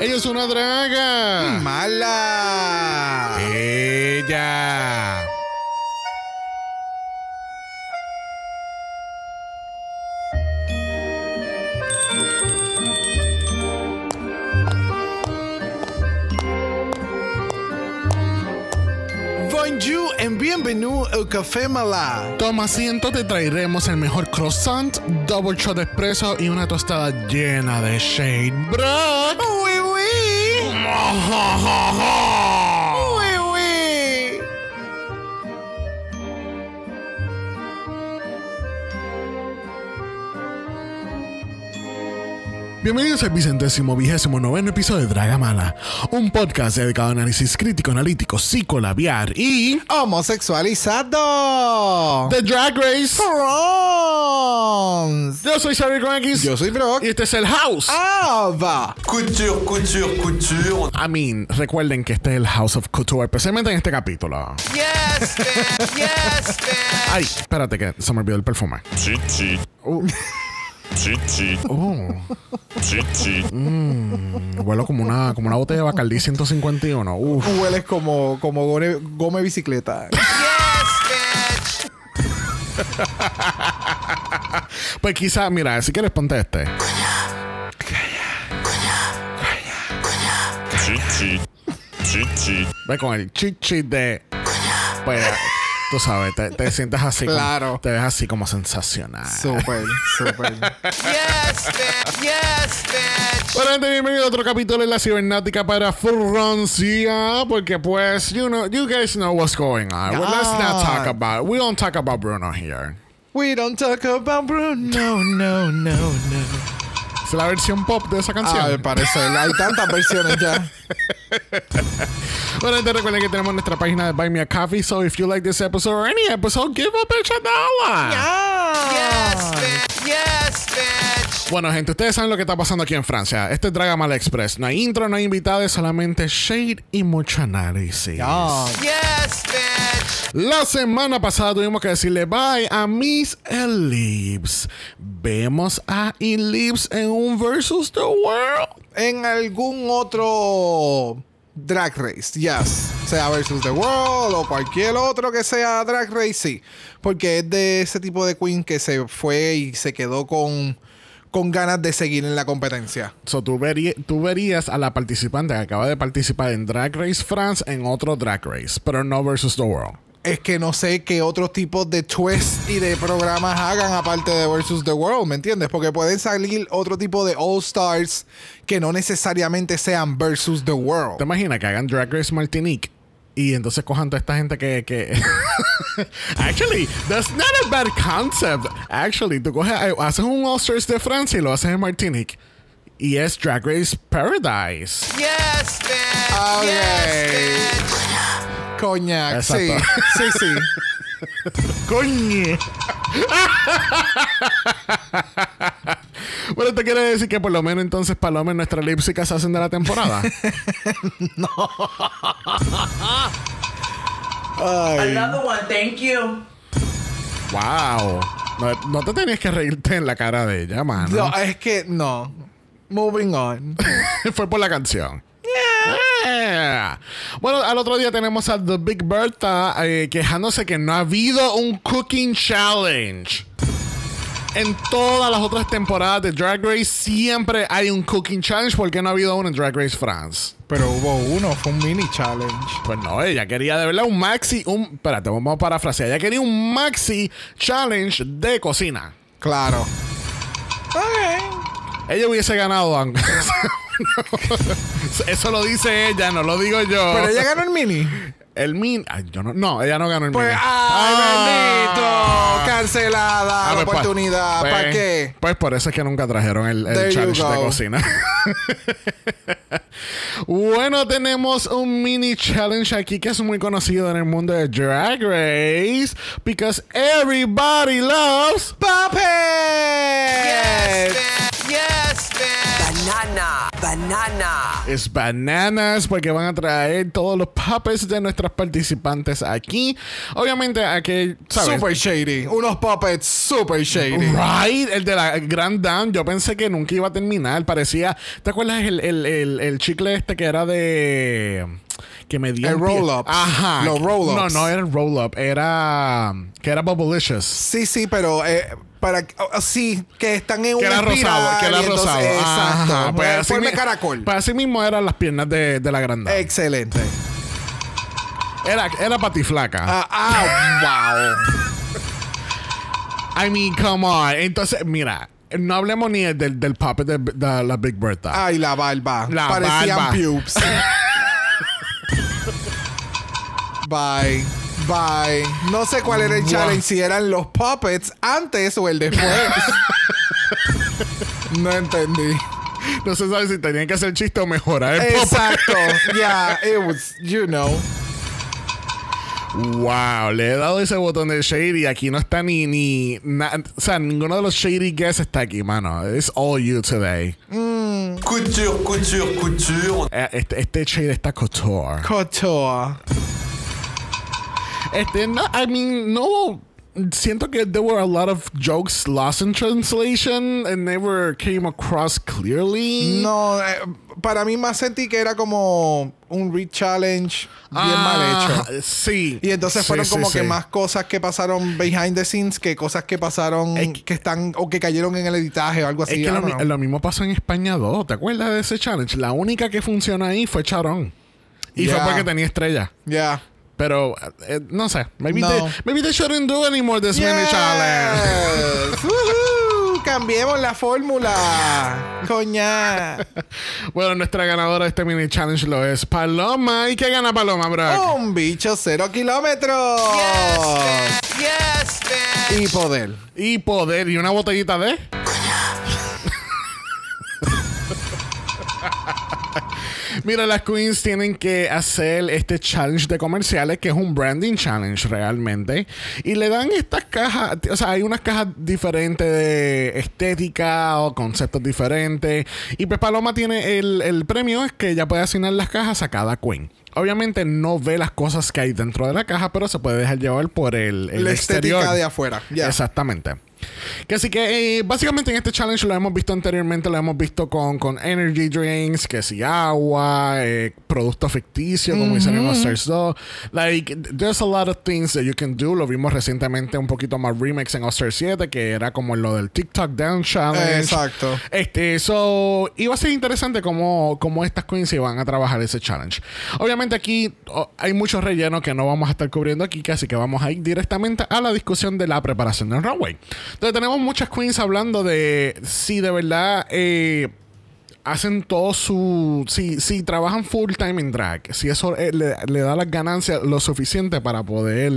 Ella es una draga. Mala. Ella. Bonjour and bienvenue au Café Mala. Toma asiento, te traeremos el mejor croissant, double shot de espresso y una tostada llena de shade. Bro. Oui, oui. Oui, Bienvenidos al vicentésimo vigésimo noveno episodio de Dragamala, un podcast dedicado a análisis crítico, analítico, psicolabiar y Homosexualizado. The Drag Race. Yo soy Xavier con X Yo soy Brock. y este es el House. Ah, va. Couture, couture, couture. I mean, recuerden que este es el House of Couture, especialmente en este capítulo. Yes, bitch. Yes, bitch. Ay, espérate que se me olvidó el perfume. Chichi. Uh, Chichi. oh, Chichi. huelo como una, como una botella de Bacardi 151. Uf. Hueles como, como gome, gome bicicleta. Yes, bitch. Pues quizá, mira, si quieres ponte este. Chichi. Chichi. Ve con el chichi de. Pues, tú sabes, te, te sientes así. como- Claro. te ves así como sensacional. Súper, súper. Yes, bitch. Yes, bitch. Bueno, gente, bienvenido a otro capítulo de la cibernática para Francia. Porque, pues, you know, you guys know what's going on. Well, let's not talk about We don't talk about Bruno here. We don't talk about Bruno, no, no, no. Es la versión pop de esa canción. Ah, al parecer. Hay tantas versiones ya. Bueno, gente, recuerden que tenemos nuestra página de Buy Me a Coffee. So, if you like this episode or any episode, give a bitch a dollar. Yes, bitch. Yes, bitch. Bueno, gente, ustedes saben lo que está pasando aquí en Francia. Este es Dragamal Express. No hay intro, no hay invitados, solamente shade y mucho análisis. Ah, Yes, bitch. La semana pasada tuvimos que decirle bye a Miss Ellipse. Vemos a Ellipse en un versus the world. en algún otro drag race, yes. Sea versus the world o cualquier otro que sea drag race, sí. Porque es de ese tipo de queen que se fue y se quedó con, con ganas de seguir en la competencia. So, tú, tú verías a la participante que acaba de participar en Drag Race France en otro Drag Race, pero no versus the world. Es que no sé qué otros tipos de twists y de programas hagan aparte de Versus the World, ¿me entiendes? Porque pueden salir otro tipo de All Stars que no necesariamente sean Versus the ¿Te World. imaginas que hagan Drag Race Martinique? Y entonces cojan toda esta gente que... que... Actually, that's not a bad concept. Actually, tú coges, eh, haces un All-Stars de Francia y lo haces en Martinique. Y es Drag Race Paradise. Yes, bitch. Yes, bitch. Coñac, sí, Exacto. sí, sí. ¡Coñe! bueno, ¿te quiere decir que por lo menos entonces Paloma en nuestra lipsica se hacen de la temporada? Ay. Another one, thank you. ¡Wow! No, no te tenías que reírte en la cara de ella, mano. No, es que no. Moving on. Fue por la canción. Yeah. Bueno, al otro día tenemos a The Big Bertha eh, quejándose que no ha habido un cooking challenge. En todas las otras temporadas de Drag Race siempre hay un cooking challenge. ¿Por qué no ha habido uno en Drag Race France? Pero hubo uno, fue un mini challenge. Pues no, ella quería de verdad un maxi, un... Espérate, vamos a parafrasear. Ella quería un maxi challenge de cocina. Claro. Ok. Ella hubiese ganado. aunque- Eso lo dice ella, no lo digo yo. Pero ella ganó el mini. El min. Ay, yo no. No, ella no ganó el Pues, mini. ay, Ah. bendito. Cancelada Ah, la pues, pues, oportunidad. pues, ¿Para qué? Pues por eso es que nunca trajeron el, challenge de cocina. bueno, tenemos un mini challenge aquí que es muy conocido en el mundo de Drag Race. Because everybody loves. ¡Puppets! Yes, es bananas porque van a traer todos los puppets de nuestras participantes aquí. Obviamente, aquí, ¿sabes? Super shady. Unos puppets super shady. Right, el de la Grand Dame, yo pensé que nunca iba a terminar. Parecía, ¿te acuerdas el, el, el, el chicle este que era de que me dio El un pie- roll-ups. Ajá. Los que- roll-ups. No, no era el roll up, era que era Bubblicious. Sí, sí, pero eh, para sí, que están en Que un era rosado, que era rosado. Exacto. Pues así mi- caracol. Pues así mismo eran las piernas de, de la Grand Dame. Excelente. Era, era patiflaca. Ah, ah, I mean, come on. Entonces, mira, no hablemos ni del, del puppet de, de la Big Bertha. wow. Ay, la barba. La Parecían barba. pubes. Bye. Bye. No sé cuál era el Wow. challenge, si eran los puppets antes o el después. no entendí. No se sabe si tenían que hacer chiste o mejorar el. Exacto. Yeah, it was, you know. Wow, le he dado ese botón de shady. Aquí no está ni. ni na- o sea, ninguno de los shady guests está aquí, mano. It's all you today. Couture, couture, couture. Eh, Este, este shade está couture. Couture. Este, no, I mean, no. Siento que there were a lot of jokes lost in translation and never came across clearly. No, eh, para mí más sentí que era como un re-challenge bien mal Ah, hecho. Sí. Y entonces Sí, fueron sí, como sí. que más cosas que pasaron behind the scenes que cosas que pasaron Es que- están o que cayeron en el editaje o algo así. Es que lo, mismo pasó en España 2. ¿Te acuerdas de ese challenge? La única que funcionó ahí fue Charón. Y Yeah. fue porque tenía estrella. Yeah. Pero, eh, no sé. Maybe, No. they, maybe they shouldn't do anymore this mini challenge. Yes. Cambiemos la fórmula. Coña. Bueno, nuestra ganadora de este mini challenge lo es Paloma. ¿Y qué gana Paloma, bro? Un bicho cero kilómetros. Yes, bitch. Yes, bitch. Y poder. Y poder. ¿Y una botellita de? Mira, las queens tienen que hacer este challenge de comerciales, que es un branding challenge realmente. Y le dan estas cajas, o sea, hay unas cajas diferentes de estética o conceptos diferentes. Y pues Paloma tiene el, el premio, es que ella puede asignar las cajas a cada queen. Obviamente no ve las cosas que hay dentro de la caja, pero se puede dejar llevar por el, el la exterior. estética de afuera. Exactamente. Que así que eh, básicamente en este challenge lo hemos visto anteriormente, lo hemos visto con, con energy drinks, que si agua, eh, productos ficticios, como dicen en Stars 2. Like, there's a lot of things that you can do. Lo vimos recientemente un poquito más remix en All-Star 7, que era como lo del TikTok Down Challenge. Exacto. Este, eso iba a ser interesante cómo, cómo estas queens iban a trabajar ese challenge. Obviamente aquí oh, hay mucho relleno que no vamos a estar cubriendo aquí, así que vamos a ir directamente a la discusión de la preparación del runway. Entonces tenemos muchas queens hablando de si de verdad eh, hacen todo su... Si, si trabajan full time en drag, si eso eh, le, le da las ganancias lo suficiente para poder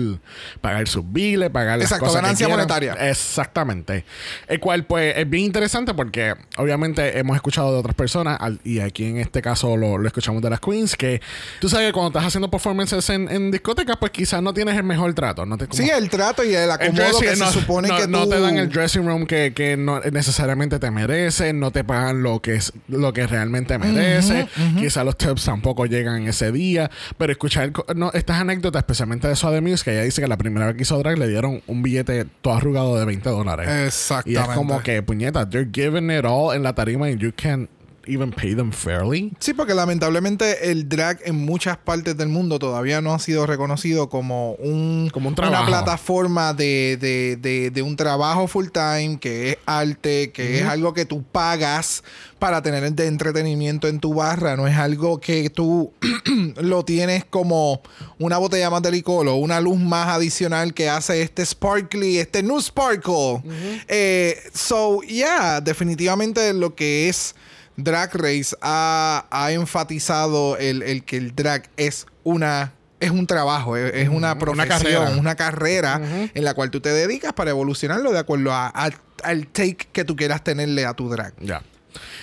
pagar sus biles, pagar las Exacto, cosas ganancia monetaria. Exactamente. El cual, pues, es bien interesante porque obviamente hemos escuchado de otras personas, al- y aquí en este caso lo, lo escuchamos de las queens, que tú sabes que cuando estás haciendo performances en, en discotecas, pues quizás no tienes el mejor trato. No te, como- Sí, el trato y el el acomodo dressing- que no, se supone no- que no tú... te dan el dressing room que, que no necesariamente te mereces, no te pagan lo que es lo que realmente mereces. Quizás los tips tampoco llegan ese día. Pero escuchar no, estas anécdotas, especialmente de Soda Muse, que ella dice que la primera vez que hizo drag le dieron un billete todo arrugado de 20 dólares. Exactamente. Y es como que, puñeta, they're giving it all en la tarima and you can't even pay them fairly. Sí, porque lamentablemente el drag en muchas partes del mundo todavía no ha sido reconocido como un, Como un una plataforma de, de- de- de un trabajo full time, que es arte, que es algo que tú pagas para tener de entretenimiento en tu barra. No es algo que tú lo tienes como una botella más de licor o una luz más adicional que hace este sparkly, este new sparkle. Eh, so, yeah, definitivamente lo que es Drag Race ha, ha enfatizado el, el que el drag es una es un trabajo, es, es una profesión, carrera. una carrera en la cual tú te dedicas para evolucionarlo de acuerdo a- a- al take que tú quieras tenerle a tu drag. Ya.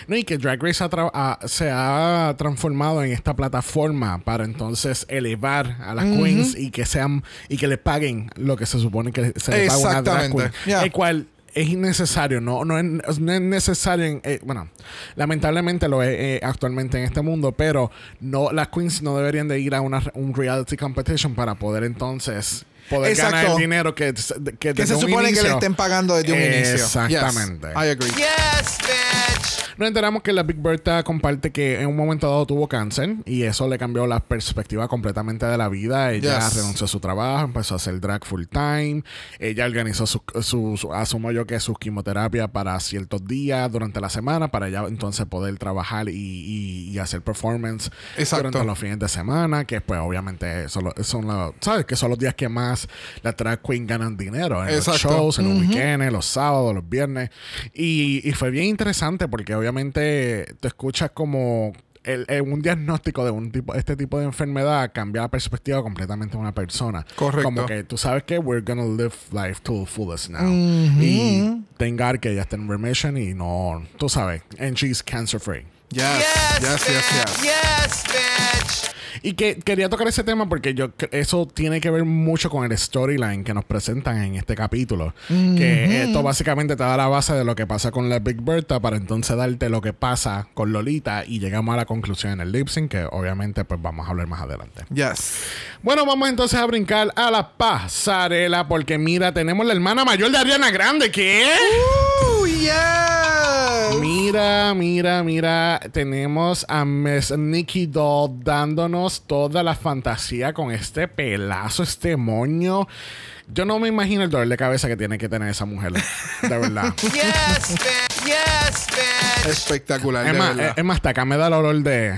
No, y que Drag Race ha se ha transformado en esta plataforma para entonces elevar a las queens y que sean y que le paguen lo que se supone que se le paga una drag queen. Yeah. El cual es innecesario, no, no, es, no es necesario. en- eh, bueno, lamentablemente lo es eh, actualmente en este mundo, pero no las queens no deberían de ir a una, un reality competition para poder entonces poder Exacto. ganar el dinero que, que, Que se supone que le inicio- estén pagando desde un inicio. Exactamente. Yes, I agree. Yes, bitch. Nos enteramos que la Big Bertha comparte que en un momento dado tuvo cáncer y eso le cambió la perspectiva completamente de la vida. Ella Yes. renunció a su trabajo, empezó a hacer drag full time. Ella organizó su, su, su- asumo yo que su quimioterapia para ciertos días durante la semana para ella entonces poder trabajar y, y- y hacer performance Exacto. durante los fines de semana, que pues obviamente son los, son los- ¿sabes? Que son los días que más las drag queen ganan dinero en Exacto. los shows, en los weekends, los sábados, los viernes. Y, y fue bien interesante porque obviamente te escuchas como el- el- un diagnóstico de un tipo, este tipo de enfermedad cambia la perspectiva completamente de una persona. Correcto. Como que tú sabes que we're gonna live life to the fullest now. Y tengar que ella está en remission y no, tú sabes, and she's cancer free. Yes, Yes, yes, yes, yes. Y que quería tocar ese tema porque yo eso tiene que ver mucho con el storyline que nos presentan en este capítulo. Que esto básicamente te da la base de lo que pasa con la Big Bertha para entonces darte lo que pasa con Lolita y llegamos a la conclusión en el lip sync que obviamente pues vamos a hablar más adelante. Yes. Bueno, vamos entonces a brincar a la pasarela porque mira, tenemos la hermana mayor de Ariana Grande, ¿qué? Ooh, yes. Mira, mira, mira, tenemos a Miss Nikki Doll dándonos toda la fantasía con este pelazo, este moño. Yo no me imagino el dolor de cabeza que tiene que tener esa mujer, de verdad. Yes, bitch. Yes, bitch. Espectacular, es, más, es más, hasta acá me da el olor de...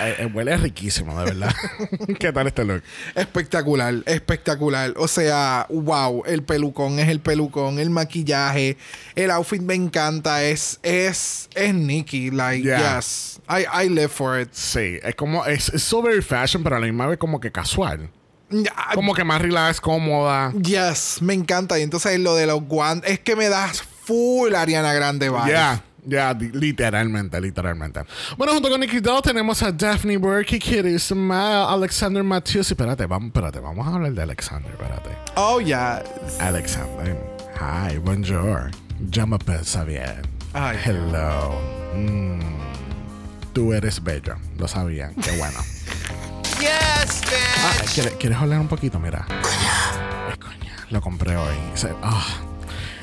Eh, eh, huele riquísimo, de verdad. ¿Qué tal este look? Espectacular, espectacular. O sea, wow, el pelucón es el pelucón, el maquillaje, el outfit me encanta, es, es, es Nikki, like, Yeah. yes. I, I live for it. Sí, es como... Es, es so very fashion, pero a la misma vez como que casual. Ya, Como que más relax, cómoda. Yes, me encanta. Y entonces lo de los guantes, es que me das full Ariana Grande vibe. Ya, ya, di- literalmente, literalmente. Bueno, junto con Nicky Doll tenemos a Daphne Burke, Kitty Smile, Alexander Matthews. Espérate, vamos, espérate, vamos a hablar de Alexander, espérate. Oh, yes. Alexander, hi, bonjour. M'appelle Xavier. Ay. Hello. Mm, tú eres bello, lo sabían, qué bueno. Yes, bitch. Ah, ¿quieres, ¿quieres hablar un poquito? Mira. Coña, lo compré hoy. Ah.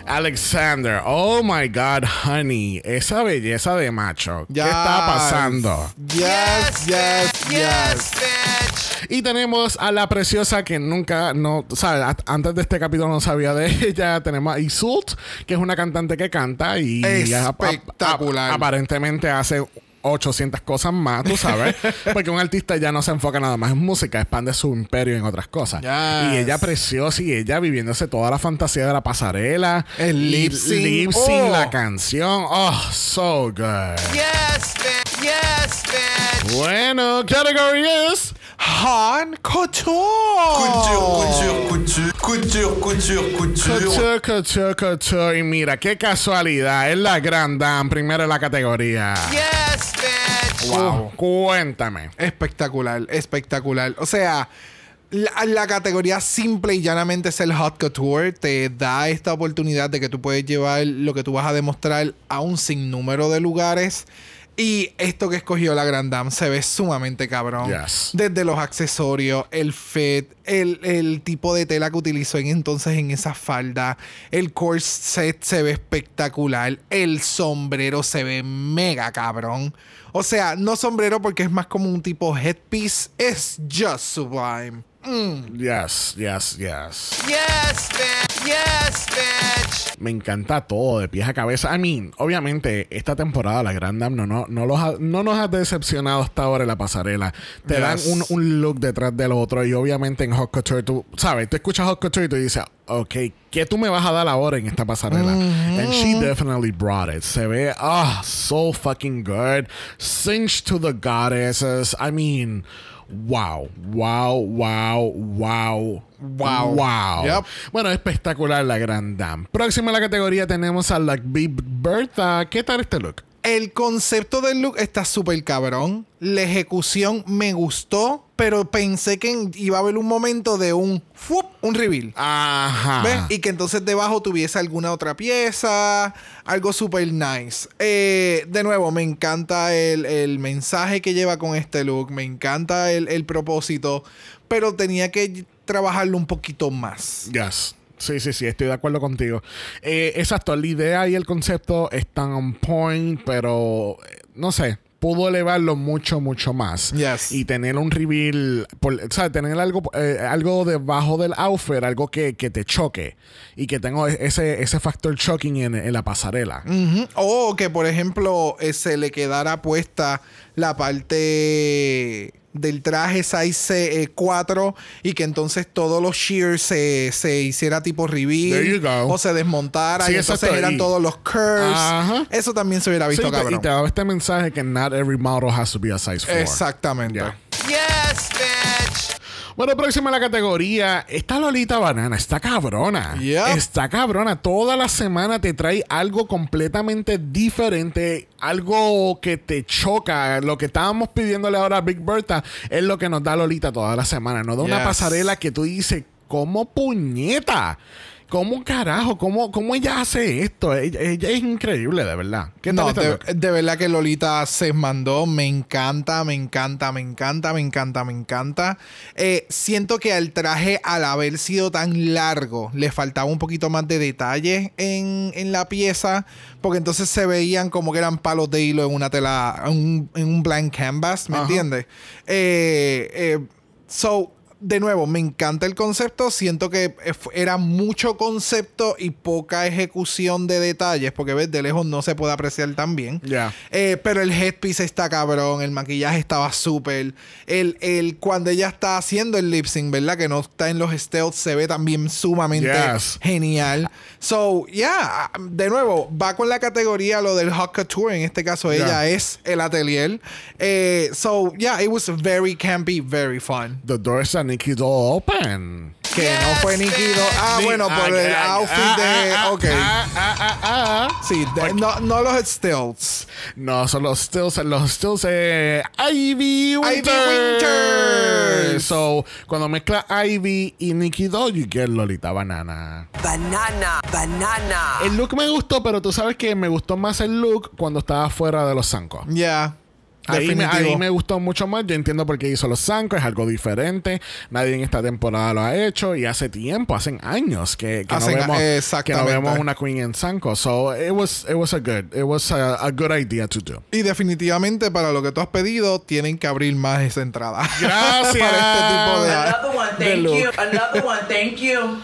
Alexander, oh my God, honey, esa belleza de macho. ¿Qué está pasando? Yes, yes, Yes, yes. bitch. Y tenemos a la preciosa que nunca, no, ¿sabes? A- Antes de este capítulo no sabía de ella. Tenemos a Isult, que es una cantante que canta y ella ap- ap- Espectacular. aparentemente hace 800 cosas más, tú sabes. porque un artista ya no se enfoca nada más en música, expande su imperio en otras cosas. Yes. Y ella preciosa y ella viviéndose toda la fantasía de la pasarela. El lip sync. lip sync, Oh. la canción. Oh, so good. Yes, bitch. Yes, bitch. Bueno, category is... Han Couture. Couture, couture, couture. Couture, couture, couture. Couture, couture, couture. Y mira, qué casualidad. Es la gran dame, primero en la categoría. Yes, bitch. Wow. Cuéntame. Espectacular, espectacular. O sea, la, la categoría simple y llanamente es el Hot Couture. Te da esta oportunidad de que tú puedes llevar lo que tú vas a demostrar a un sinnúmero de lugares. Y esto que escogió la Grand Dame se ve sumamente cabrón. Yes. Desde los accesorios, el fit, el, el tipo de tela que utilizó en entonces en esa falda, el corset se ve espectacular, el sombrero se ve mega cabrón. O sea, no sombrero porque es más como un tipo headpiece, es just sublime. Mm. Yes, yes, yes. Yes, bitch. Yes, bitch. Me encanta todo, de pies a cabeza. I mean, obviamente, esta temporada la Grand Dame no, no, no, los ha- no nos ha decepcionado hasta ahora en la pasarela. Te Yes. dan un, un look detrás del otro. Y obviamente en Hot Couture, tú sabes, tú escuchas Hot Couture y tú dices, ok, ¿qué tú me vas a dar ahora en esta pasarela? And she definitely brought it. Se ve, ah, so fucking good. Cinch to the goddesses. I mean, wow, wow, wow, wow. Wow. Wow. Yep. Bueno, espectacular la Grand Dame. Próxima a la categoría tenemos a la Big Bertha. ¿Qué tal este look? El concepto del look está súper cabrón. La ejecución me gustó, pero pensé que iba a haber un momento de un ¡fup! un reveal. Ajá. ¿Ves? Y que entonces debajo tuviese alguna otra pieza, algo súper nice. Eh, de nuevo, me encanta el, el mensaje que lleva con este look, me encanta el, el propósito, pero tenía que trabajarlo un poquito más. Yes. Sí, sí, sí, estoy de acuerdo contigo. Eh, exacto, la idea y el concepto están on point, pero eh, no sé, pudo elevarlo mucho, mucho más. Yes. Y tener un reveal, por, o sea, tener algo, eh, algo debajo del outfit, algo que, que te choque y que tenga ese, ese factor shocking en, en la pasarela. O que, por ejemplo, eh, se le quedara puesta la parte del traje size 4 y que entonces todos los shears se, se hiciera tipo There reveal you go. o se desmontara Sí, y entonces eran Y- todos los curves. Ajá. Eso también se hubiera Sí, visto te- cabrón. y te daba este mensaje que not every model has to be a size 4. Exactamente. Yeah. Yes, bitch. Bueno, próxima a la categoría. Esta Lolita Banana está cabrona. Está cabrona. Toda la semana te trae algo completamente diferente. Algo que te choca. Lo que estábamos pidiéndole ahora a Big Bertha es lo que nos da Lolita toda la semana. Nos da una pasarela que tú dices, ¿cómo puñeta? ¿Cómo carajo? ¿Cómo, cómo ella hace esto? Ella, ella es increíble, de verdad. ¿Qué tal No, de, verdad que Lolita se mandó. Me encanta, me encanta, me encanta, me encanta, me encanta. Eh, siento que al traje, al haber sido tan largo, le faltaba un poquito más de detalle en, en la pieza. Porque entonces se veían como que eran palos de hilo en una tela, en un, en un blank canvas, ¿me Ajá. entiendes? Eh, eh, so, de nuevo, me encanta el concepto. Siento que era mucho concepto y poca ejecución de detalles, porque ves, de lejos no se puede apreciar tan bien. Eh, pero el headpiece está cabrón, el maquillaje estaba súper. El, el, cuando ella está haciendo el lip sync, ¿verdad? Que no está en los stealth, se ve también sumamente Yes. genial. So, yeah, de nuevo, va con la categoría lo del hot couture. En este caso, Yeah. ella es el atelier. Eh, so, yeah, it was very campy, very fun. The doors are Nikki Doll open. Que no fue Nikki Do- Ah, bueno, por ah, el ah, outfit ah, de. ah, ok. ah, ah, ah, ah. Sí, de- no, no los stilts. No, son los stills, los stills de Ivy Winter. Winter. So, cuando mezcla Ivy y Nikki Doll, you get Lolita Banana. Banana, banana. El look me gustó, pero tú sabes que me gustó más el look cuando estaba fuera de los zancos. Ya. Ahí me, ahí me gustó mucho más. Yo entiendo por qué hizo los zancos. Es algo diferente. Nadie en esta temporada lo ha hecho. Y hace tiempo, hacen años que, que no, vemos, que no vemos una queen en zanco. So, it was, it was a good, it was a, a good idea to do. Y definitivamente para lo que tú has pedido, tienen que abrir más esa entrada. Gracias. para este tipo de, Another one, thank you. Another one, thank you.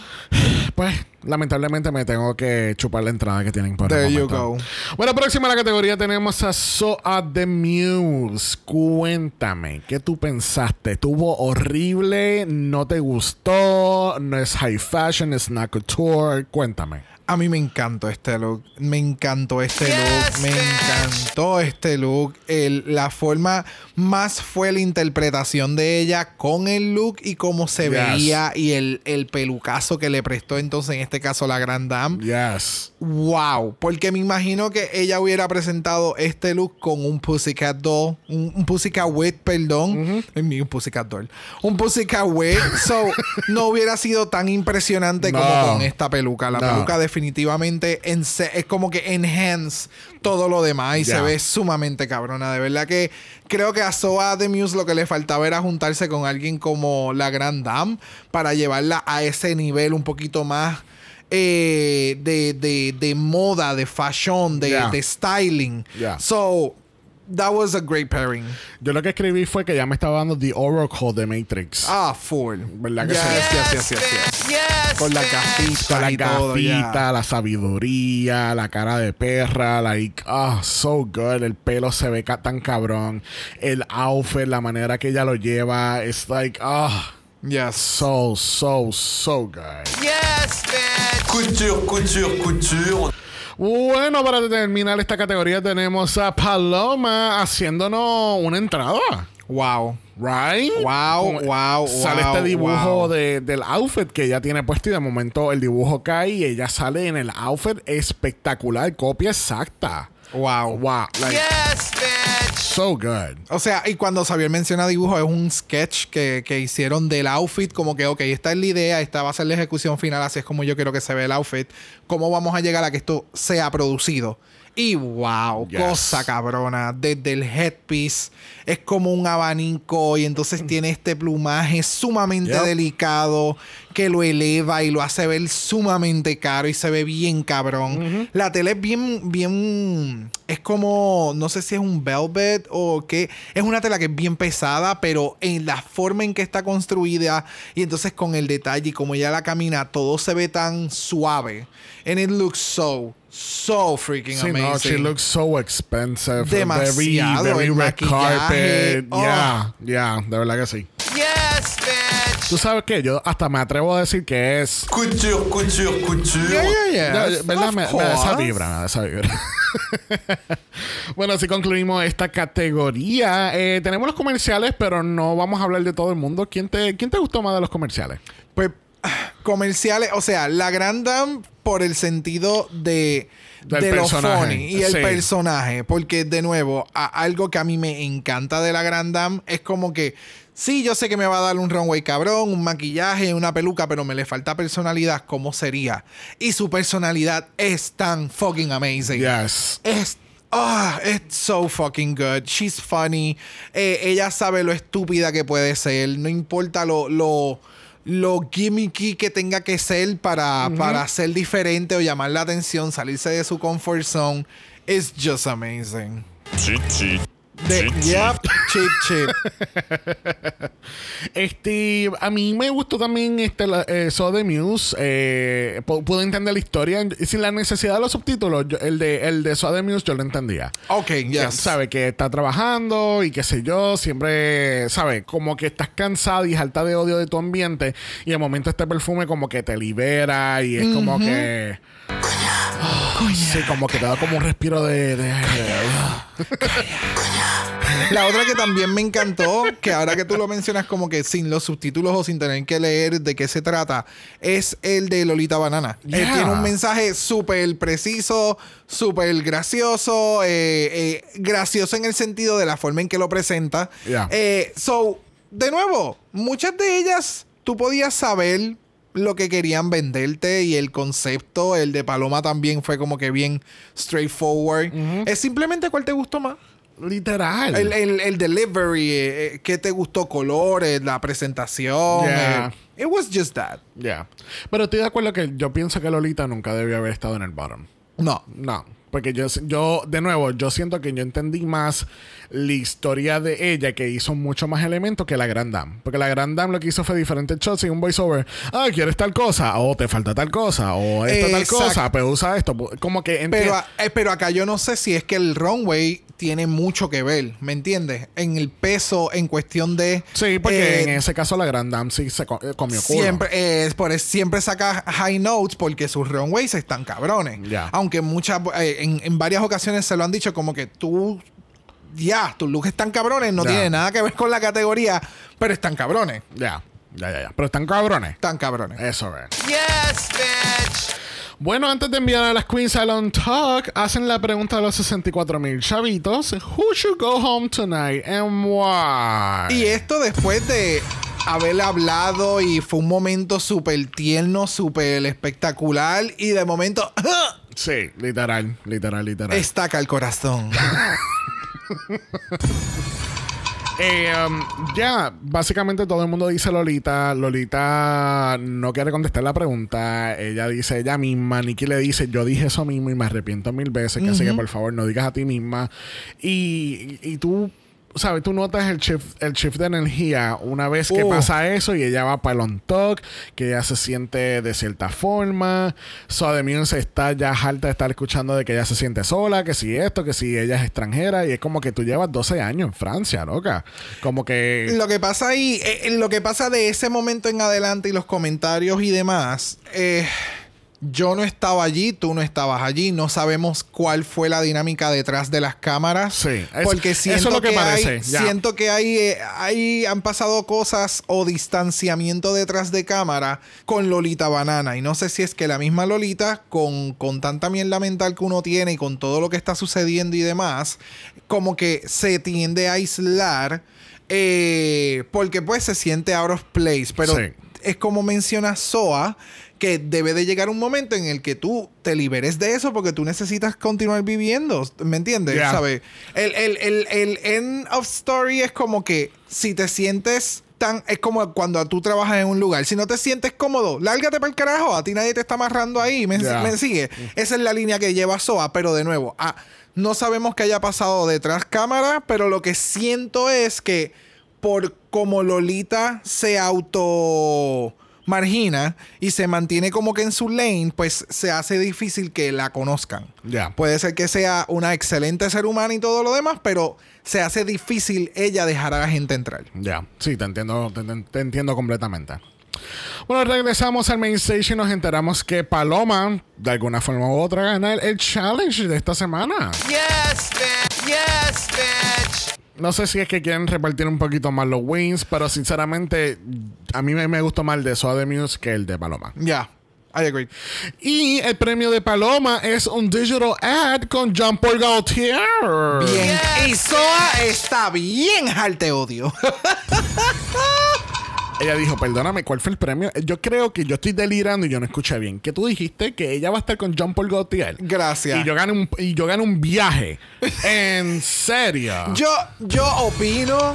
Pues, lamentablemente me tengo que chupar la entrada que tienen por There you go. Bueno, próxima a la categoría tenemos a So at the Muse. Cuéntame, ¿qué tú pensaste? ¿Estuvo horrible? ¿No te gustó? ¿No es high fashion? ¿Es not couture? Cuéntame. A mí me encantó este look. Me encantó este look. Me encantó este look. El- la forma más fue la interpretación de ella con el look y cómo se Yes. veía y el, el pelucazo que le prestó entonces en este caso la Grand Dame. Yes. Wow, porque me imagino que ella hubiera presentado este look con un Pussycat Doll, un, un Pussycat Wet, perdón, un Pussycat Doll, un Pussycat Wet, so no hubiera sido tan impresionante como con esta peluca. La No. peluca definitivamente es como que enhance todo lo demás y se ve sumamente cabrona. De verdad que creo que a Soa The Muse lo que le faltaba era juntarse con alguien como la Grand Dame para llevarla a ese nivel un poquito más eh, de, de, de moda, de fashion, de, Yeah. de styling. Yeah. So, that was a great pairing. Yo lo que escribí fue que ya me estaba dando The Oracle de Matrix. Ah, full. ¿Verdad que yes, sí? yes, yes, yes, yes. Yes. Con gafitas Con la todo, yeah. gafita, la sabiduría, la cara de perra, like, ah, so good. El pelo se ve ca- tan cabrón. El outfit, la manera que ella lo lleva, es like, ah, Yes. so, so, so good. Yes. Couture, couture, couture. Bueno, para terminar esta categoría tenemos a Paloma haciéndonos una entrada. Wow. Right? Wow, Como- wow, Sale wow, este dibujo wow. de- del outfit que ella tiene puesto y de momento el dibujo cae y ella sale en el outfit espectacular, copia exacta. Wow. Wow. Like, Yes, bitch. so good. O sea, y cuando Xavier menciona dibujo, es un sketch que, que hicieron del outfit, como que, ok, esta es la idea, esta va a ser la ejecución final, así es como yo quiero que se ve el outfit. ¿Cómo vamos a llegar a que esto sea producido? Y wow, Yes. cosa cabrona. Desde el headpiece es como un abanico y entonces tiene este plumaje sumamente Yep. delicado que lo eleva y lo hace ver sumamente caro y se ve bien cabrón. La tele es bien, bien, es como, no sé si es un velvet o qué, es una tela que es bien pesada, pero en la forma en que está construida y entonces con el detalle y como ella la camina, todo se ve tan suave. And it looks so, so freaking Sí, amazing. no, she looks so expensive. Demasiado, Very, very red maquillaje. carpet. Oh. Yeah, yeah, de verdad que sí. Yes, bitch. Tú sabes qué, yo hasta me atrevo a decir que es. Couture, couture, couture. Yeah, yeah, yeah. Ya, ¿Verdad? Me, me da esa vibra, me da esa vibra. bueno, así concluimos esta categoría. Eh, tenemos los comerciales, pero no vamos a hablar de todo el mundo. ¿Quién te, quién te gustó más de los comerciales? Pues comerciales, o sea, la Grand Dame por el sentido de, Del de lo personaje, funny y el sí. personaje, porque de nuevo, a- algo que a mí me encanta de la Grand Dame es como que sí, yo sé que me va a dar un runway cabrón, un maquillaje, una peluca, pero me le falta personalidad, ¿cómo sería? Y su personalidad es tan fucking amazing. Yes. Es. Ah, it's so fucking good. She's funny. Eh, ella sabe lo estúpida que puede ser. No importa lo, lo, lo gimmicky que tenga que ser para, para ser diferente o llamar la atención, salirse de su comfort zone. It's just amazing. De, yep, chip, chip. Este, a mí me gustó también este, la, eh, So The Muse. Eh, pu- pude entender la historia. Sin la necesidad de los subtítulos, yo- el de, el de So The Muse yo lo entendía. Ok, yes. sabe que está trabajando y qué sé yo, siempre, sabe, como que estás cansado y harta de odio de tu ambiente y de momento este perfume como que te libera y es como que sí, como que te da como un respiro de, de- La otra que también me encantó, que ahora que tú lo mencionas como que sin los subtítulos o sin tener que leer de qué se trata, es el de Lolita Banana. Él Yeah. tiene un mensaje súper preciso, súper gracioso, eh, eh, gracioso en el sentido de la forma en que lo presenta. Yeah. Eh, so, de nuevo, muchas de ellas tú podías saber lo que querían venderte y el concepto, el de Paloma también fue como que bien straightforward. Es simplemente cuál te gustó más. literal. El, el- el delivery, eh, eh, qué te gustó, colores, la presentación. Yeah. eh, it was just that. Ya. Pero estoy de acuerdo que yo pienso que Lolita nunca debió haber estado en el bottom. No. No. Porque yo, yo, de nuevo, yo siento que yo entendí más la historia de ella que hizo mucho más elementos que la Grand Dame. Porque la Grand Dame lo que hizo fue diferentes shots y un voiceover. Ah, quieres tal cosa, o te falta tal cosa, o esta tal cosa, pero usa esto. Como que Pero, eh, pero acá yo no sé si es que el runway tiene mucho que ver, ¿me entiendes? En el peso, en cuestión de. Sí, porque eh, en ese caso la Grand Dame sí se eh, comió culo. Siempre, eh, es por siempre saca high notes porque sus runways están cabrones. Aunque muchas, eh, en, en varias ocasiones se lo han dicho como que tú, ya, tus looks están cabrones, no Ya. tiene nada que ver con la categoría, pero están cabrones. Ya, ya, ya, ya. Pero están cabrones. Están cabrones. Eso es. Yes, bitch. Bueno, antes de enviar a las Queens Salon Talk, hacen la pregunta de los 64 mil chavitos. Who should go home tonight and why? Y esto después de haber hablado y fue un momento súper tierno, súper espectacular y de momento Sí, literal, literal, literal. estaca el corazón. Eh, um, ya, básicamente todo el mundo dice Lolita. Lolita no quiere contestar la pregunta. Ella dice ella misma. Nikki le dice, yo dije eso mismo y me arrepiento mil veces. que Así que por favor no digas a ti misma. Y, y tú, ¿sabes? Tú notas el shift, el shift de energía una vez que Uh. pasa eso y ella va para el on talk, que ella se siente de cierta forma. So de Muse está ya harta de estar escuchando de que ella se siente sola, que si esto, que si ella es extranjera. Y es como que tú llevas 12 años en Francia, loca. Como que. Lo que pasa ahí, eh, eh, lo que pasa de ese momento en adelante y los comentarios y demás, eh, yo no estaba allí, tú no estabas allí, no sabemos cuál fue la dinámica detrás de las cámaras. Sí, es- porque eso siento es lo que hay- parece, ya. siento que hay, eh, hay- han pasado cosas o distanciamiento detrás de cámara con Lolita Banana. Y no sé si es que la misma Lolita, con, con tanta mierda mental que uno tiene y con todo lo que está sucediendo y demás, como que se tiende a aislar. eh, porque pues se siente out of place. Pero Sí. es como menciona Soa, que debe de llegar un momento en el que tú te liberes de eso porque tú necesitas continuar viviendo. ¿Me entiendes? Yeah. ¿Sabes? El, el, el, el end of story es como que si te sientes tan... Es como cuando tú trabajas en un lugar. Si no te sientes cómodo, lárgate para el carajo. A ti nadie te está amarrando ahí. ¿Me, Yeah. me sigue? Esa es la línea que lleva Soa. Pero de nuevo, ah, no sabemos qué haya pasado detrás cámara, pero lo que siento es que por como Lolita se auto margina y se mantiene como que en su lane, pues se hace difícil que la conozcan. Ya. Puede ser que sea una excelente ser humana y todo lo demás, pero se hace difícil ella dejar a la gente entrar. Ya, sí, te entiendo, te, entiendo completamente. Bueno, regresamos al main stage y nos enteramos que Paloma, de alguna forma u otra, gana el, el challenge de esta semana. Yes, bitch. Yes, bitch. No sé si es que quieren repartir un poquito más los wins, pero sinceramente, a mí me, me gustó más el de Soda Muse que el de Paloma. Ya, I agree. Y el premio de Paloma es un digital ad con Jean Paul Gaultier. Bien. Yes, y Soa está bien te odio. Ella dijo, perdóname, ¿cuál fue el premio? Yo creo que yo estoy delirando y yo no escuché bien. Que tú dijiste que ella va a estar con Jean Paul Gaultier. Gracias. Y yo gano un, y yo gano un viaje. en serio. Yo, yo opino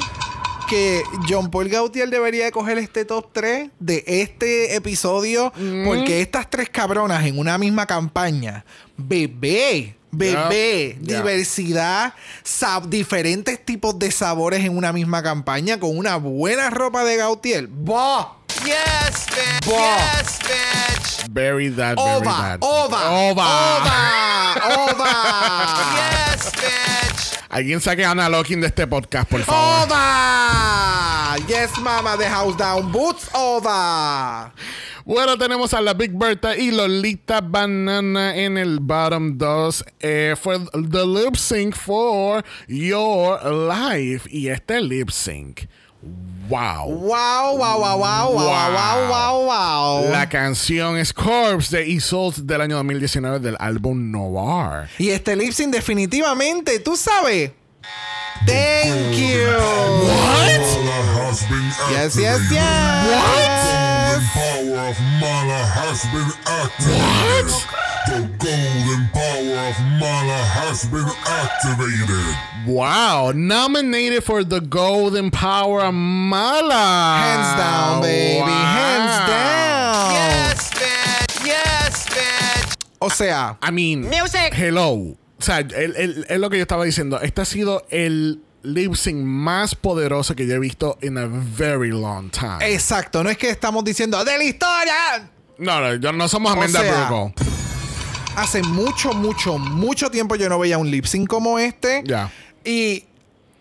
que John Paul Gaultier debería de coger este top 3 de este episodio porque estas tres cabronas en una misma campaña, bebé, bebé, diversidad, sab- diferentes tipos de sabores en una misma campaña con una buena ropa de Gaultier. ¡Bah! Yes, bitch. Buah. Yes, bitch. Very that, very ¡Ova! that. ¡Ova! Ova. ¡Ova! ¡Ova! Yes, bitch. Alguien saque a Ana Locking de este podcast, por favor. ¡Ova! Yes, mama, the house down. Boots over. Bueno, tenemos a la Big Bertha y Lolita Banana en el bottom 2. Eh, fue the lip sync for Your Life. Y este lip sync. Wow. Wow, wow, wow, wow, wow, wow, wow, wow. La canción es Corpse de Isolde del año 2019 del álbum Noir. Y este lip sync definitivamente, tú sabes. Thank you. Has been Yes, yes, activated. The power of Mala has been activated. The golden power of Mala has been activated. Wow. Nominated for the Golden Power Mala. Hands down, baby. Wow. Hands down. Yes, bitch. Yes, bitch. O sea, I mean, Music. hello. O sea, el- el- es lo que yo estaba diciendo. Este ha sido el lip sync más poderoso que yo he visto in a very long time. exacto. No es que estamos diciendo de la historia. no, no, yo- no somos Amanda Burgo. Hace mucho, mucho, mucho tiempo yo no veía un lip sync como este. Ya. Y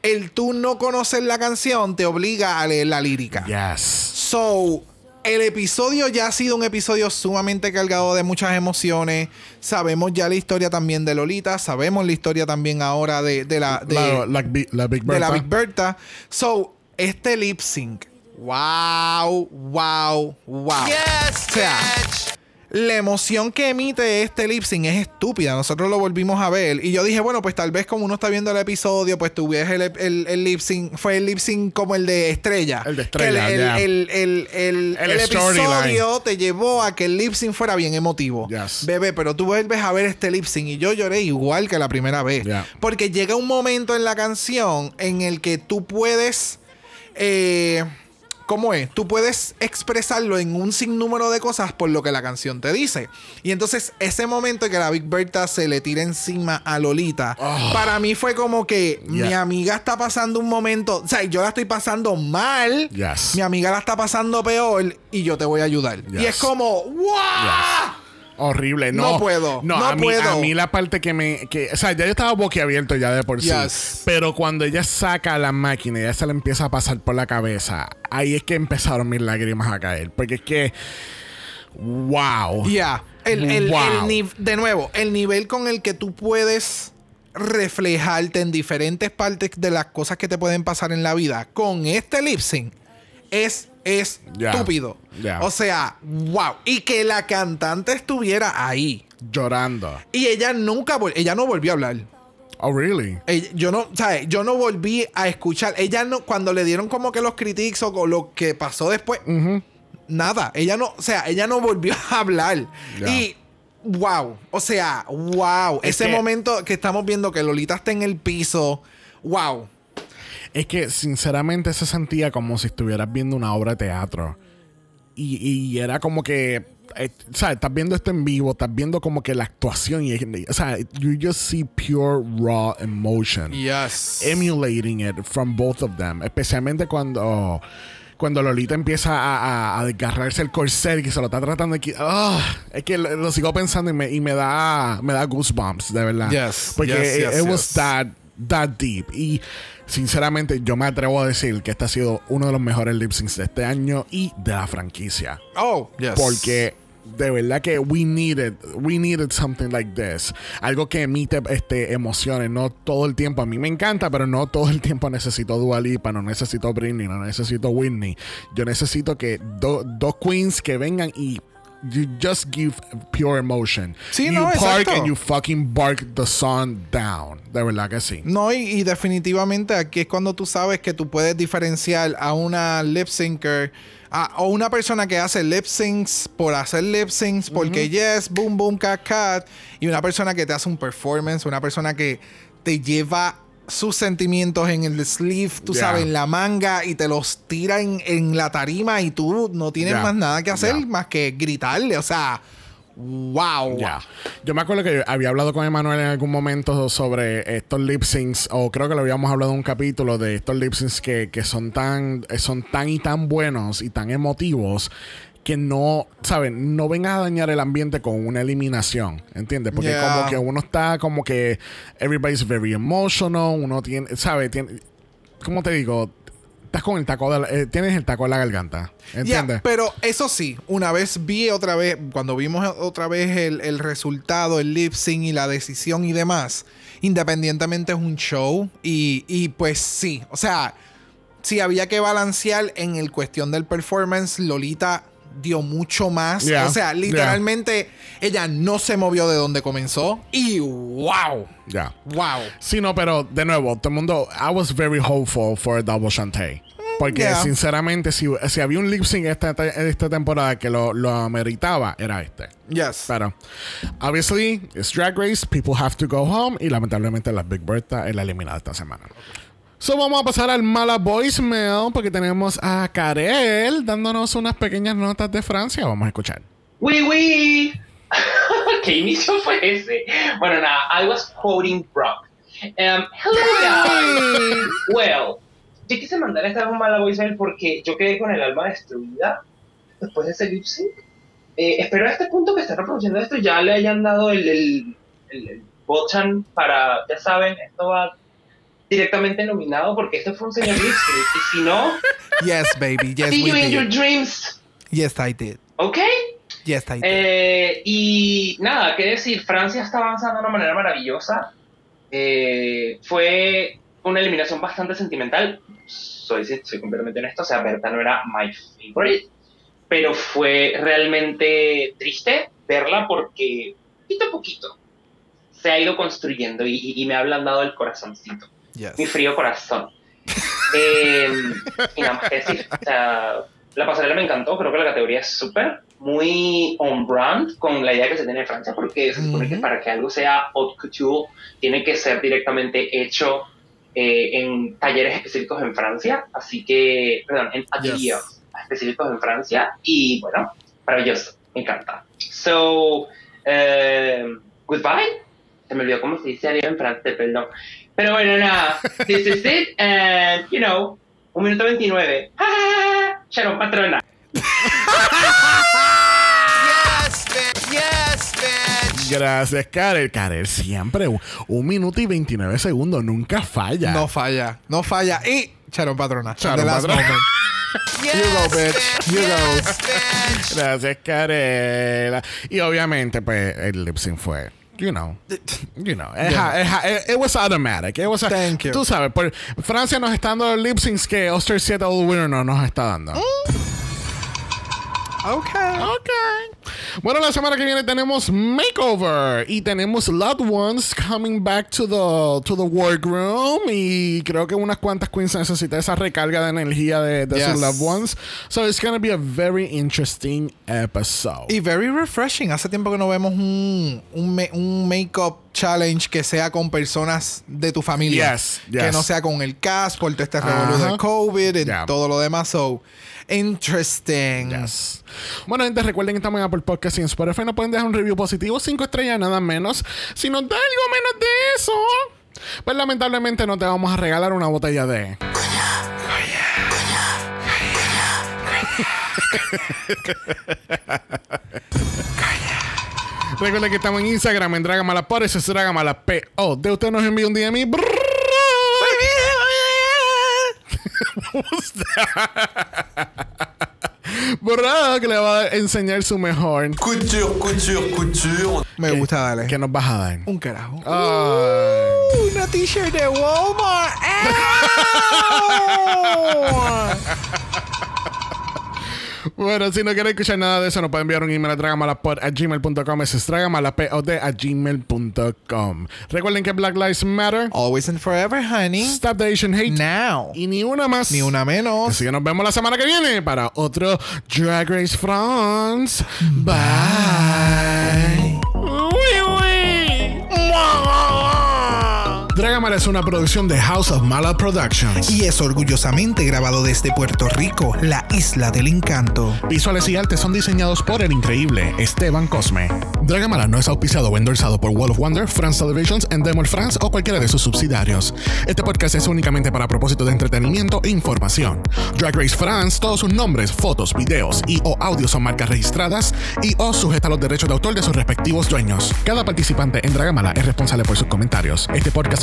el tú no conocer la canción te obliga a leer la lírica. Yes. So, el episodio ya ha sido un episodio sumamente cargado de muchas emociones. Sabemos ya la historia también de Lolita. Sabemos la historia también ahora de, de la, de, la, la Bi- la Big de la Bertha. Big Bertha. So, este lip sync. Wow, wow, wow. Yes, O sea, bitch. La emoción que emite este lip sync es estúpida. Nosotros lo volvimos a ver. Y yo dije, bueno, pues tal vez como uno está viendo el episodio, pues tú ves el, el, el lip sync. Fue el lip sync como el de Estrella. El de Estrella, el, episodio te llevó a que el lip sync fuera bien emotivo. Yes. Bebé, pero tú vuelves a ver este lip sync y yo lloré igual que la primera vez. Yeah. Porque llega un momento en la canción en el que tú puedes. Eh, ¿Cómo es? Tú puedes expresarlo en un sinnúmero de cosas por lo que la canción te dice. Y entonces, ese momento que la Big Bertha se le tira encima a Lolita, para mí fue como que mi amiga está pasando un momento. O sea, yo la estoy pasando mal. Yes. Mi amiga la está pasando peor y yo te voy a ayudar. Y es como, ¡wow! Horrible, no. No puedo, no a mí, puedo. A mí la parte que me. Que, o sea, ya yo estaba boquiabierto ya de por sí. Yes. Pero cuando ella saca la máquina y ella se le empieza a pasar por la cabeza, ahí es que empezaron mis lágrimas a caer. Porque es que. ¡Wow! Ya. El, el- Wow. el de nuevo, el nivel con el que tú puedes reflejarte en diferentes partes de las cosas que te pueden pasar en la vida con este lip sync es, estúpido. Ya. O sea, wow. Y que la cantante estuviera ahí. Llorando. Y ella nunca, ella no volvió a hablar. Oh, really? Ella- yo no, ¿sabes? Yo no volví a escuchar. Ella no, cuando le dieron como que los critiques o lo que pasó después, nada. Ella no, o sea, ella no volvió a hablar. Y wow, o sea, wow. Es Ese que- momento que estamos viendo que Lolita está en el piso, wow. Es que sinceramente se sentía como si estuvieras viendo una obra de teatro. Y, y era como que, eh, ¿sabes? Estás viendo esto en vivo, estás viendo como que la actuación. Y, o sea, you just see pure raw emotion. Yes. Emulating it from both of them. Especialmente cuando, cuando Lolita empieza a, a- a desgarrarse el corset y se lo está tratando de Ah, es que lo, lo sigo pensando y me, y me da me da goosebumps, de verdad. Yes, Porque yes, it, yes, it was that, that deep. Y sinceramente, yo me atrevo a decir que este ha sido uno de los mejores lip syncs de este año y de la franquicia. Oh, yes. Porque de verdad que we needed, we needed something like this. Algo que emite este, emociones, no todo el tiempo. A mí me encanta, pero no todo el tiempo necesito Dua Lipa, no necesito Britney, no necesito Whitney. Yo necesito que do- dos queens que vengan y you just give pure emotion. Sí, you no, park exacto. and you fucking bark the sun down. De verdad que sí. No, y, y definitivamente aquí es cuando tú sabes que tú puedes diferenciar a una lip syncer a- o una persona que hace lip syncs por hacer lip syncs porque yes, boom, boom, cat, cat, y una persona que te hace un performance, una persona que te lleva sus sentimientos en el sleeve, tú Yeah. sabes, en la manga y te los tira en, en la tarima y tú no tienes Yeah. más nada que hacer Yeah. más que gritarle, o sea, wow. Yo me acuerdo que había hablado con Emanuel en algún momento sobre estos lip syncs, o creo que lo habíamos hablado en un capítulo de estos lip syncs que, que son tan, son tan y tan buenos y tan emotivos que no, ¿saben? No vengas a dañar el ambiente con una eliminación, ¿entiendes? Porque Yeah. como que uno está como que everybody's very emotional, uno tiene, ¿sabes? Tiene, ¿Cómo te digo? Estás con el taco de la- eh, tienes el taco en la garganta, ¿entiendes? pero eso sí, una vez vi otra vez, cuando vimos otra vez el, el resultado, el lip sync y la decisión y demás, independientemente es un show y, y pues sí, o sea, si había que balancear en el cuestión del performance, Lolita dio mucho más. Yeah, o sea, literalmente ella no se movió de donde comenzó y wow, Ya. wow. Sí, no, pero de nuevo, todo el mundo. I was very hopeful for a double Shantae. Porque yeah. sinceramente, si, si había un lip sync esta, esta temporada que lo, lo ameritaba, era este. Yes. Pero, obviously, it's Drag Race, people have to go home. Y lamentablemente, la Big Bertha es la eliminada esta semana. So, vamos a pasar al mala voicemail porque tenemos a Karel dándonos unas pequeñas notas de Francia. Vamos a escuchar. ¡Wii, wii! ¿Qué inicio fue ese? Bueno, nada, I was quoting Brock. Um, hello, guys. well, yo quise mandar esta mala voicemail porque yo quedé con el alma destruida después de ese lip sync. Eh, espero a este punto que esté reproduciendo esto ya le hayan dado el, el, el, el botón para, ya saben, esto va directamente nominado porque este fue un señor lip sync. Y si no, Yes, baby. Yes, see we you in your did. dreams. Yes, I did. ¿Ok? Yes, I did. Eh, y nada, qué decir, Francia está avanzando de una manera maravillosa. Eh, fue una eliminación bastante sentimental. Soy, soy completamente honesto, o sea, Berta no era my favorite, pero fue realmente triste verla porque poquito a poquito se ha ido construyendo y- y me ha ablandado el corazoncito yes. mi frío corazón. Eh, y nada más que decir. O sea, la pasarela me encantó, creo que la categoría es súper, muy on brand con la idea que se tiene en Francia, porque se supone que para que algo sea haute couture tiene que ser directamente hecho eh, en talleres específicos en Francia, así que, perdón, en ateliers específicos en Francia, y bueno, maravilloso, me encanta. So, eh, goodbye. Se me olvidó cómo se dice adiós en francés, perdón. Pero bueno, nada, this is it, and, you know, un minuto 29. ¡Ah! Sharon Patrona. Yes, bitch. Yes, bitch. Gracias, Karel. Karel siempre un, un minuto y 29 segundos. Nunca falla. No falla, no falla. Y Charon Patrona. Sharon Patrona. moment. You go, bitch. You go. bitch. Gracias, Carela. Y obviamente, pues, el lip sync fue. You know, you know, it, ha- it ha- it- it was automatic. It was a- Thank you. Tú sabes, por, Francia nos está dando lip syncs que Oster 7 All Winner no nos está dando. Okay. Ok. Bueno, la semana que viene tenemos Makeover y tenemos Loved Ones coming back to the, to the workroom y creo que unas cuantas queens necesitan esa recarga de energía de, de sus. Loved Ones. So it's gonna be a very interesting episode. Y very refreshing. Hace tiempo que no vemos un, un, un make-up challenge que sea con personas de tu familia. Yes, Que no sea con el cast por todo este de COVID y Yeah. todo lo demás. So, interesting. Yes. Bueno, gente, recuerden que estamos en Apple Podcast y en Spotify. No pueden dejar un review positivo, cinco estrellas, nada menos. Si nos da algo menos de eso, pues lamentablemente no te vamos a regalar una botella de. Recuerden que estamos en Instagram en Dragamalapod, eso es Dragamalap. O de usted nos envía un DM y. Borrado que le va a enseñar su mejor. Couture, couture, couture. Me gusta, dale. ¿Qué nos vas a dar? Un carajo. Uh, una t-shirt de Walmart. Bueno, si no quiere escuchar nada de eso, nos puede enviar un email a dragamalapod a gmail.com. Es dragamalapod a gmail.com. Recuerden que Black Lives Matter. Always and forever, honey. Stop the Asian Hate. Now. Y ni una más. Ni una menos. Así que nos vemos la semana que viene para otro Drag Race France. Bye. Dragamala es una producción de House of Mala Productions. Y es orgullosamente grabado desde Puerto Rico, la isla del encanto. Visuales y artes son diseñados por el increíble Esteban Cosme. Dragamala no es auspiciado o endorsado por Wall of Wonder, France Televisions, Endemol France o cualquiera de sus subsidiarios. Este podcast es únicamente para propósito de entretenimiento e información. Drag Race France, todos sus nombres, fotos, videos y o audios son marcas registradas y o sujeta a los derechos de autor de sus respectivos dueños. Cada participante en Dragamala es responsable por sus comentarios. Este podcast